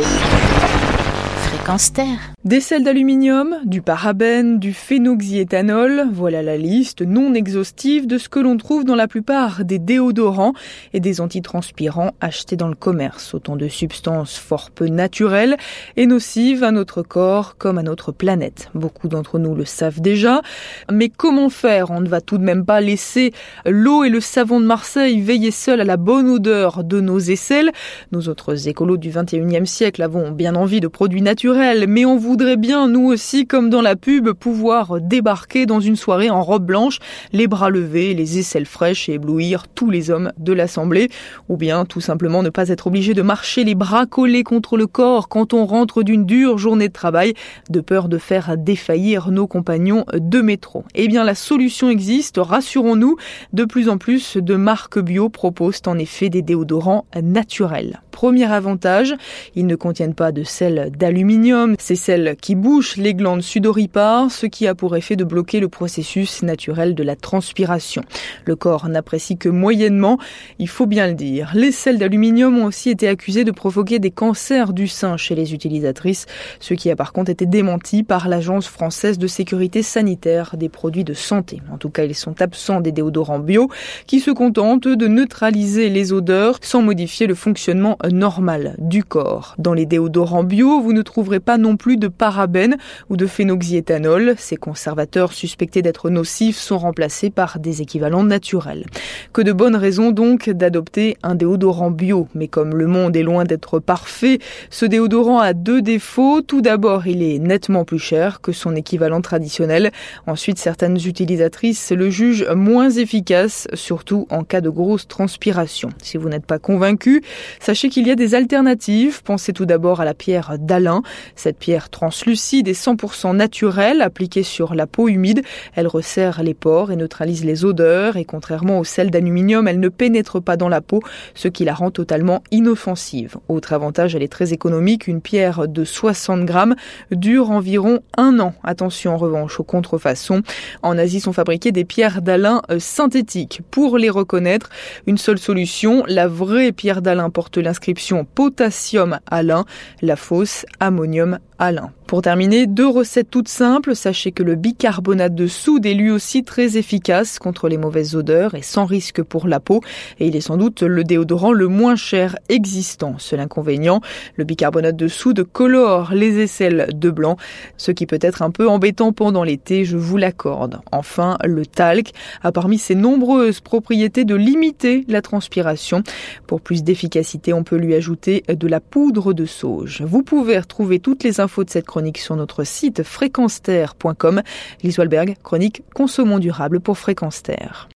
Fréquence Terre. Des sels d'aluminium, du parabène, du phénoxyéthanol, voilà la liste non exhaustive de ce que l'on trouve dans la plupart des déodorants et des antitranspirants achetés dans le commerce. Autant de substances fort peu naturelles et nocives à notre corps comme à notre planète. Beaucoup d'entre nous le savent déjà. Mais comment faire? On ne va tout de même pas laisser l'eau et le savon de Marseille veiller seuls à la bonne odeur de nos aisselles. Nous autres écolos du 21e siècle avons bien envie de produits naturels, mais on vous voudrait bien, nous aussi, comme dans la pub, pouvoir débarquer dans une soirée en robe blanche, les bras levés, les aisselles fraîches et éblouir tous les hommes de l'Assemblée. Ou bien tout simplement ne pas être obligé de marcher les bras collés contre le corps quand on rentre d'une dure journée de travail, de peur de faire défaillir nos compagnons de métro. Eh bien, la solution existe, rassurons-nous. De plus en plus de marques bio proposent en effet des déodorants naturels. Premier avantage, ils ne contiennent pas de sel d'aluminium, c'est qui bouche les glandes sudoripares, ce qui a pour effet de bloquer le processus naturel de la transpiration. Le corps n'apprécie que moyennement, il faut bien le dire. Les sels d'aluminium ont aussi été accusés de provoquer des cancers du sein chez les utilisatrices, ce qui a par contre été démenti par l'Agence française de sécurité sanitaire des produits de santé. En tout cas, ils sont absents des déodorants bio qui se contentent de neutraliser les odeurs sans modifier le fonctionnement normal du corps. Dans les déodorants bio, vous ne trouverez pas non plus de parabènes ou de phénoxyéthanol. Ces conservateurs suspectés d'être nocifs sont remplacés par des équivalents naturels. Que de bonnes raisons donc d'adopter un déodorant bio. Mais comme le monde est loin d'être parfait, ce déodorant a deux défauts. Tout d'abord, il est nettement plus cher que son équivalent traditionnel. Ensuite, certaines utilisatrices le jugent moins efficace, surtout en cas de grosse transpiration. Si vous n'êtes pas convaincu, sachez qu'il y a des alternatives. Pensez tout d'abord à la pierre d'Alain. Cette pierre translucide et 100% naturelle appliquée sur la peau humide. Elle resserre les pores et neutralise les odeurs et contrairement au sel d'aluminium, elle ne pénètre pas dans la peau, ce qui la rend totalement inoffensive. Autre avantage, elle est très économique. Une pierre de 60 grammes dure environ un an. Attention en revanche aux contrefaçons. En Asie sont fabriquées des pierres d'Alain euh, synthétiques. Pour les reconnaître, une seule solution. La vraie pierre d'Alain porte l'inscription potassium Alain, la fausse ammonium Alain. Pour terminer, deux recettes toutes simples. Sachez que le bicarbonate de soude est lui aussi très efficace contre les mauvaises odeurs et sans risque pour la peau. Et il est sans doute le déodorant le moins cher existant. Seul inconvénient, le bicarbonate de soude colore les aisselles de blanc, ce qui peut être un peu embêtant pendant l'été, je vous l'accorde. Enfin, le talc a parmi ses nombreuses propriétés de limiter la transpiration. Pour plus d'efficacité, on peut lui ajouter de la poudre de sauge. Vous pouvez retrouver toutes les infos de cette chronique sur notre site fréquenceterre.com. Lise Walberg, chronique Consommons durable pour Fréquence Terre.